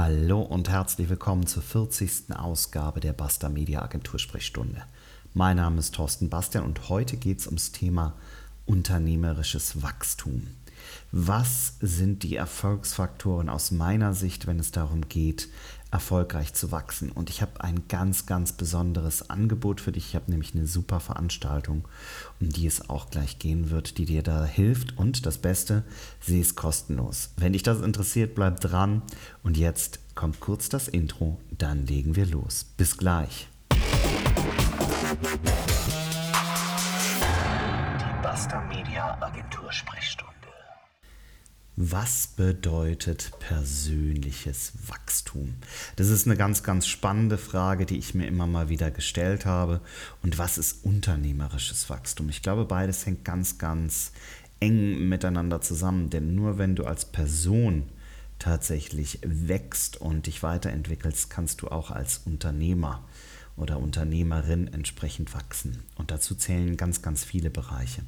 Hallo und herzlich willkommen zur 40. Ausgabe der Basta Media Agentur Sprechstunde. Mein Name ist Thorsten Bastian und heute geht es ums Thema unternehmerisches Wachstum. Was sind die Erfolgsfaktoren aus meiner Sicht, wenn es darum geht, erfolgreich zu wachsen? Und ich habe ein ganz, ganz besonderes Angebot für dich. Ich habe nämlich eine super Veranstaltung, um die es auch gleich gehen wird, die dir da hilft. Und das Beste, sie ist kostenlos. Wenn dich das interessiert, bleib dran. Und jetzt kommt kurz das Intro, dann legen wir los. Bis gleich. Die Basta Media Agentur Sprechstunde. Was bedeutet persönliches Wachstum? Das ist eine ganz, ganz spannende Frage, die ich mir immer mal wieder gestellt habe. Und was ist unternehmerisches Wachstum? Ich glaube, beides hängt ganz, ganz eng miteinander zusammen. Denn nur wenn du als Person tatsächlich wächst und dich weiterentwickelst, kannst du auch als Unternehmer oder Unternehmerin entsprechend wachsen. Und dazu zählen ganz, ganz viele Bereiche.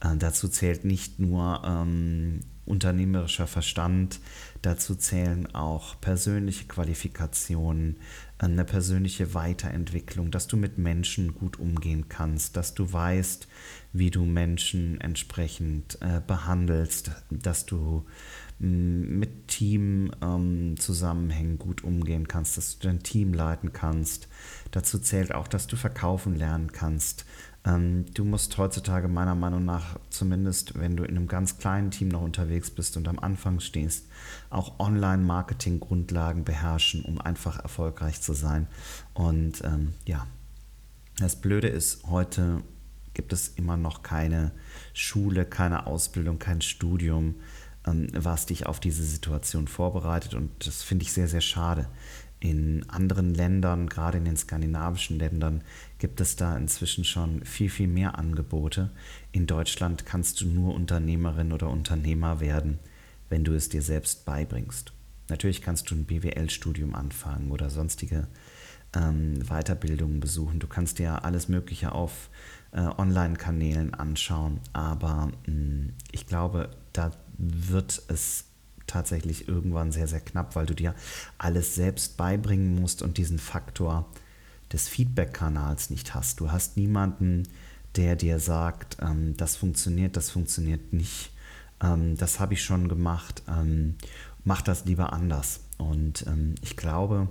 Äh, dazu zählt nicht nur ähm, unternehmerischer Verstand, dazu zählen auch persönliche Qualifikationen, eine persönliche Weiterentwicklung, dass du mit Menschen gut umgehen kannst, dass du weißt, wie du Menschen entsprechend äh, behandelst, dass du mit Teamzusammenhängen ähm, gut umgehen kannst, dass du dein Team leiten kannst. Dazu zählt auch, dass du verkaufen lernen kannst, ähm, du musst heutzutage meiner Meinung nach, zumindest wenn du in einem ganz kleinen Team noch unterwegs bist und am Anfang stehst, auch Online-Marketing-Grundlagen beherrschen, um einfach erfolgreich zu sein. Und ähm, ja, das Blöde ist, heute gibt es immer noch keine Schule, keine Ausbildung, kein Studium, was dich auf diese Situation vorbereitet. Und das finde ich sehr, sehr schade. In anderen Ländern, gerade in den skandinavischen Ländern, gibt es da inzwischen schon viel, viel mehr Angebote. In Deutschland kannst du nur Unternehmerin oder Unternehmer werden, wenn du es dir selbst beibringst. Natürlich kannst du ein BWL-Studium anfangen oder sonstige ähm, Weiterbildungen besuchen. Du kannst dir alles Mögliche auf äh, Online-Kanälen anschauen, aber mh, hm, ich glaube, da wird es tatsächlich irgendwann sehr, sehr knapp, weil du dir alles selbst beibringen musst und diesen Faktor des Feedback-Kanals nicht hast. Du hast niemanden, der dir sagt, ähm, das funktioniert, das funktioniert nicht, ähm, das habe ich schon gemacht, ähm, mach das lieber anders. Und ähm, ich glaube,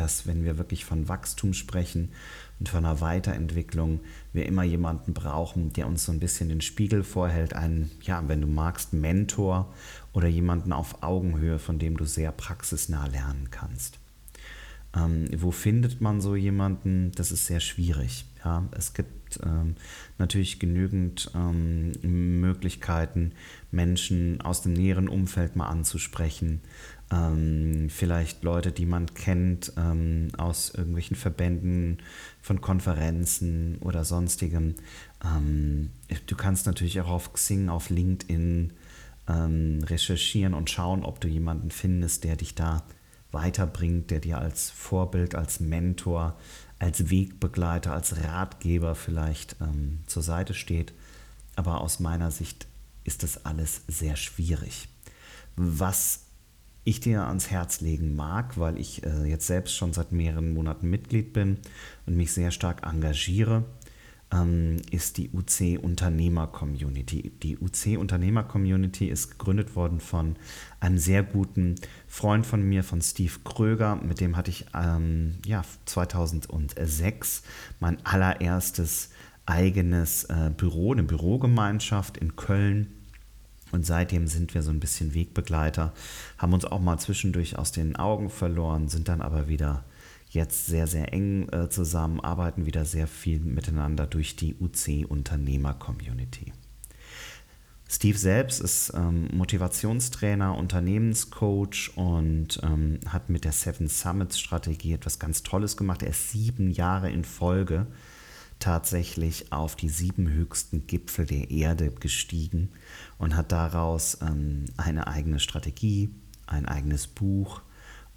dass wenn wir wirklich von Wachstum sprechen und von einer Weiterentwicklung, wir immer jemanden brauchen, der uns so ein bisschen den Spiegel vorhält, einen, ja, wenn du magst, Mentor oder jemanden auf Augenhöhe, von dem du sehr praxisnah lernen kannst. Ähm, wo findet man so jemanden? Das ist sehr schwierig. Ja, es gibt ähm, natürlich genügend ähm, Möglichkeiten, Menschen aus dem näheren Umfeld mal anzusprechen. Ähm, vielleicht Leute, die man kennt ähm, aus irgendwelchen Verbänden, von Konferenzen oder sonstigem. Ähm, du kannst natürlich auch auf Xing, auf LinkedIn recherchieren und schauen, ob du jemanden findest, der dich da weiterbringt, der dir als Vorbild, als Mentor, als Wegbegleiter, als Ratgeber vielleicht ähm, zur Seite steht. Aber aus meiner Sicht ist das alles sehr schwierig. Was ich dir ans Herz legen mag, weil ich äh, jetzt selbst schon seit mehreren Monaten Mitglied bin und mich sehr stark engagiere, ähm, ist die UC Unternehmer Community. Die UC Unternehmer Community ist gegründet worden von einem sehr guten Freund von mir, von Steve Kröger. Mit dem hatte ich ähm, ja, 2006 mein allererstes eigenes äh, Büro, eine Bürogemeinschaft in Köln. Und seitdem sind wir so ein bisschen Wegbegleiter, haben uns auch mal zwischendurch aus den Augen verloren, sind dann aber wieder jetzt sehr, sehr eng äh, zusammen, arbeiten wieder sehr viel miteinander durch die UC-Unternehmer-Community. Steve selbst ist ähm, Motivationstrainer, Unternehmenscoach und ähm, hat mit der Seven Summits Strategie etwas ganz Tolles gemacht. Er ist sieben Jahre in Folge tatsächlich auf die sieben höchsten Gipfel der Erde gestiegen und hat daraus ähm, eine eigene Strategie, ein eigenes Buch,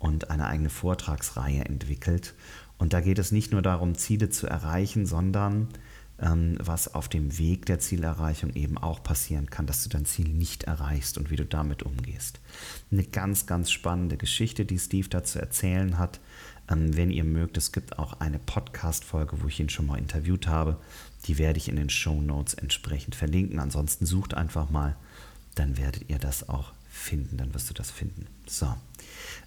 und eine eigene Vortragsreihe entwickelt. Und da geht es nicht nur darum, Ziele zu erreichen, sondern was auf dem Weg der Zielerreichung eben auch passieren kann, dass du dein Ziel nicht erreichst und wie du damit umgehst. Eine ganz, ganz spannende Geschichte, die Steve da zu erzählen hat. Ähm, wenn ihr mögt, es gibt auch eine Podcast-Folge, wo ich ihn schon mal interviewt habe. Die werde ich in den Show Notes entsprechend verlinken. Ansonsten sucht einfach mal, dann werdet ihr das auch finden, dann wirst du das finden. So,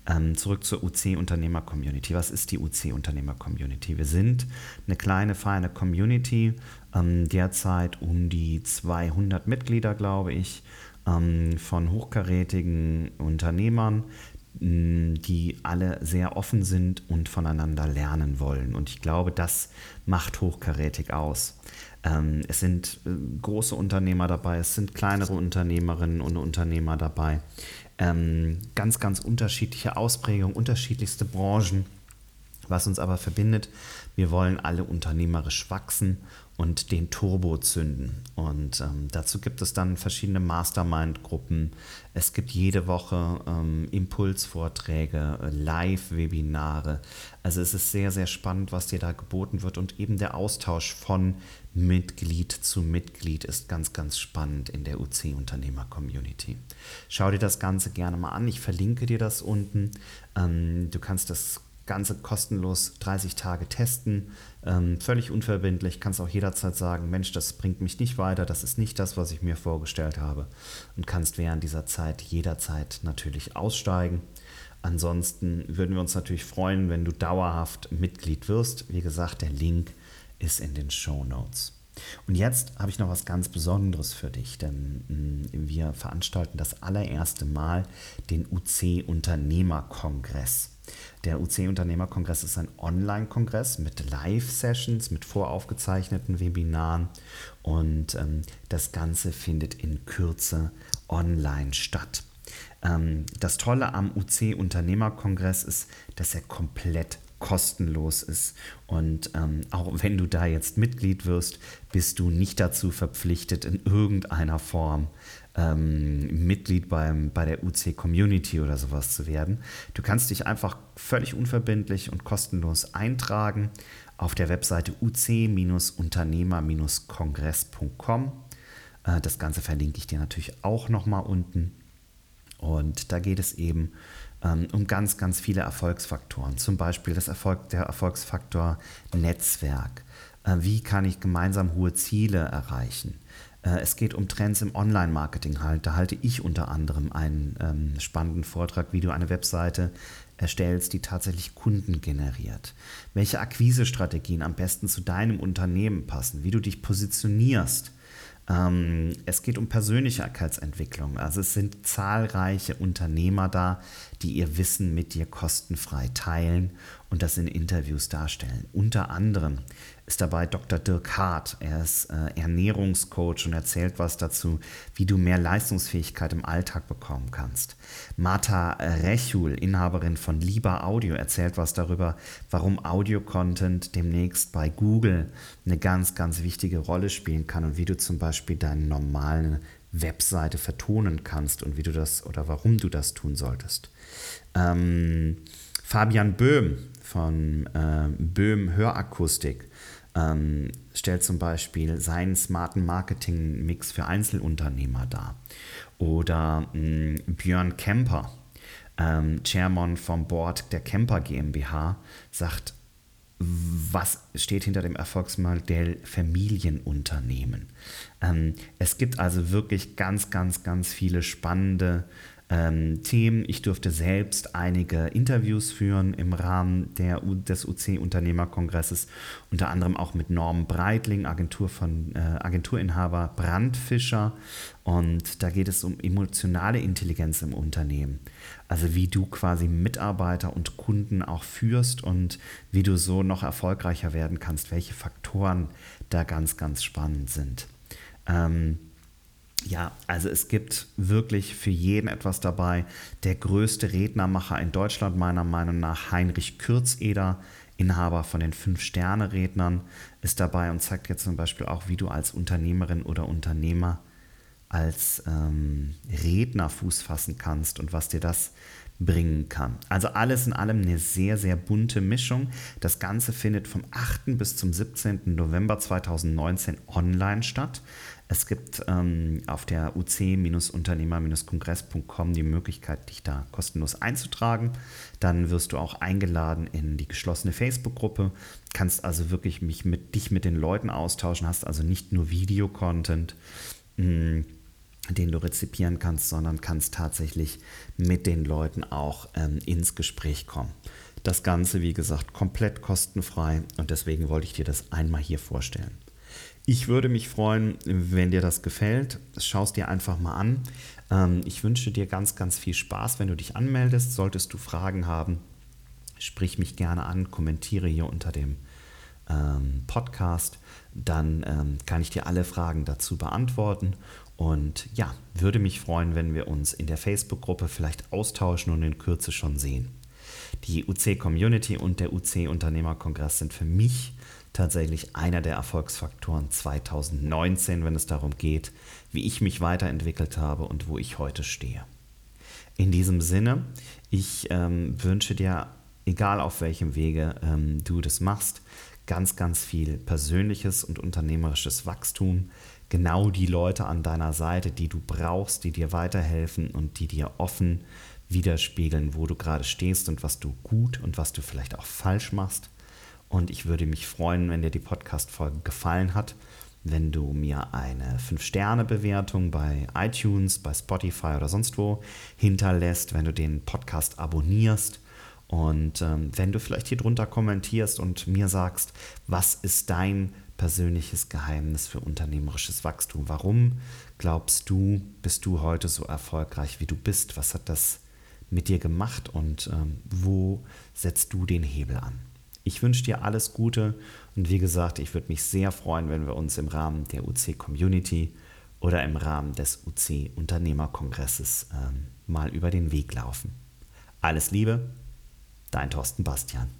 ähm, zurück zur UC-Unternehmer-Community. Was ist die UC-Unternehmer-Community? Wir sind eine kleine, feine Community, ähm, derzeit um die 200 Mitglieder, glaube ich, ähm, von hochkarätigen Unternehmern, die alle sehr offen sind und voneinander lernen wollen. Und ich glaube, das macht hochkarätig aus. Ähm, es sind äh, große Unternehmer dabei, es sind kleinere Unternehmerinnen und Unternehmer dabei. Ähm, ganz, ganz unterschiedliche Ausprägungen, unterschiedlichste Branchen. Was uns aber verbindet, wir wollen alle unternehmerisch wachsen und den Turbo zünden. Und ähm, dazu gibt es dann verschiedene Mastermind-Gruppen. Es gibt jede Woche ähm, Impulsvorträge, Live-Webinare. Also es ist sehr, sehr spannend, was dir da geboten wird. Und eben der Austausch von Mitglied zu Mitglied ist ganz, ganz spannend in der UC-Unternehmer-Community. Schau dir das Ganze gerne mal an. Ich verlinke dir das unten. Ähm, du kannst das Ganze kostenlos 30 Tage testen, ähm, völlig unverbindlich, kannst auch jederzeit sagen, Mensch, das bringt mich nicht weiter, das ist nicht das, was ich mir vorgestellt habe und kannst während dieser Zeit jederzeit natürlich aussteigen. Ansonsten würden wir uns natürlich freuen, wenn du dauerhaft Mitglied wirst. Wie gesagt, der Link ist in den Show Notes. Und jetzt habe ich noch was ganz Besonderes für dich, denn mm, wir veranstalten das allererste Mal den UC Unternehmerkongress. Der UC-Unternehmerkongress ist ein Online-Kongress mit Live-Sessions, mit voraufgezeichneten Webinaren und ähm, das Ganze findet in Kürze online statt. Ähm, das Tolle am UC-Unternehmerkongress ist, dass er komplett kostenlos ist. Und ähm, auch wenn du da jetzt Mitglied wirst, bist du nicht dazu verpflichtet, in irgendeiner Form ähm, Mitglied beim, bei der UC Community oder sowas zu werden. Du kannst dich einfach völlig unverbindlich und kostenlos eintragen auf der Webseite uc-unternehmer-kongress.com. Äh, das Ganze verlinke ich dir natürlich auch nochmal unten. Und da geht es eben um ganz, ganz viele Erfolgsfaktoren. Zum Beispiel das Erfolg, der Erfolgsfaktor Netzwerk. Äh, wie kann ich gemeinsam hohe Ziele erreichen? Äh, es geht um Trends im Online-Marketing. Halt. Da halte ich unter anderem einen ähm, spannenden Vortrag, wie du eine Webseite erstellst, die tatsächlich Kunden generiert. Welche Akquisestrategien am besten zu deinem Unternehmen passen, wie du dich positionierst. Ähm, es geht um Persönlichkeitsentwicklung. Also es sind zahlreiche Unternehmer da, die ihr Wissen mit dir kostenfrei teilen und das in Interviews darstellen. Unter anderem ist dabei Dr. Dirk Hart. Er ist äh, Ernährungscoach und erzählt was dazu, wie du mehr Leistungsfähigkeit im Alltag bekommen kannst. Martha Rechul, Inhaberin von Lieber Audio, erzählt was darüber, warum Audio-Content demnächst bei Google eine ganz, ganz wichtige Rolle spielen kann und wie du zum Beispiel deine normale Webseite vertonen kannst und wie du das oder warum du das tun solltest. Ähm, Fabian Böhm von äh, Böhm Hörakustik ähm, stellt zum Beispiel seinen smarten Marketing-Mix für Einzelunternehmer dar. Oder mh, Björn Kemper, ähm, Chairman vom Board der Kemper GmbH, sagt, was steht hinter dem Erfolgsmodell Familienunternehmen. Ähm, es gibt also wirklich ganz, ganz, ganz viele spannende ähm, Themen. Ich durfte selbst einige Interviews führen im Rahmen der, des UC-Unternehmerkongresses, unter anderem auch mit Norm Breitling, Agentur von, äh, Agenturinhaber Brandfischer. Und da geht es um emotionale Intelligenz im Unternehmen. Also wie du quasi Mitarbeiter und Kunden auch führst und wie du so noch erfolgreicher werden kannst, welche Faktoren da ganz, ganz spannend sind. Ähm, ja, also es gibt wirklich für jeden etwas dabei. Der größte Rednermacher in Deutschland meiner Meinung nach, Heinrich Kürzeder, Inhaber von den Fünf-Sterne-Rednern, ist dabei und zeigt dir zum Beispiel auch, wie du als Unternehmerin oder Unternehmer als ähm, Redner Fuß fassen kannst und was dir das bringen kann. Also alles in allem eine sehr, sehr bunte Mischung. Das Ganze findet vom 8. bis zum 17. November 2019 online statt. Es gibt ähm, auf der uc-unternehmer-kongress.com die Möglichkeit, dich da kostenlos einzutragen. Dann wirst du auch eingeladen in die geschlossene Facebook-Gruppe, kannst also wirklich mich mit, dich mit den Leuten austauschen, hast also nicht nur Videocontent. Hm, den du rezipieren kannst, sondern kannst tatsächlich mit den Leuten auch ähm, ins Gespräch kommen. Das Ganze, wie gesagt, komplett kostenfrei und deswegen wollte ich dir das einmal hier vorstellen. Ich würde mich freuen, wenn dir das gefällt. Schau es dir einfach mal an. Ähm, ich wünsche dir ganz, ganz viel Spaß, wenn du dich anmeldest. Solltest du Fragen haben, sprich mich gerne an, kommentiere hier unter dem ähm, Podcast. Dann ähm, kann ich dir alle Fragen dazu beantworten. Und ja, würde mich freuen, wenn wir uns in der Facebook-Gruppe vielleicht austauschen und in Kürze schon sehen. Die UC-Community und der UC-Unternehmerkongress sind für mich tatsächlich einer der Erfolgsfaktoren 2019, wenn es darum geht, wie ich mich weiterentwickelt habe und wo ich heute stehe. In diesem Sinne, ich ähm, wünsche dir, egal auf welchem Wege ähm, du das machst, ganz, ganz viel persönliches und unternehmerisches Wachstum, genau die Leute an deiner Seite, die du brauchst, die dir weiterhelfen und die dir offen widerspiegeln, wo du gerade stehst und was du gut und was du vielleicht auch falsch machst. Und ich würde mich freuen, wenn dir die Podcast-Folge gefallen hat, wenn du mir eine 5-Sterne-Bewertung bei iTunes, bei Spotify oder sonst wo hinterlässt, wenn du den Podcast abonnierst und ähm, wenn du vielleicht hier drunter kommentierst und mir sagst, was ist dein persönliches Geheimnis für unternehmerisches Wachstum? Warum glaubst du, bist du heute so erfolgreich, wie du bist? Was hat das mit dir gemacht und ähm, wo setzt du den Hebel an? Ich wünsche dir alles Gute und wie gesagt, ich würde mich sehr freuen, wenn wir uns im Rahmen der UC Community oder im Rahmen des UC Unternehmerkongresses ähm, mal über den Weg laufen. Alles Liebe, dein Thorsten Bastian.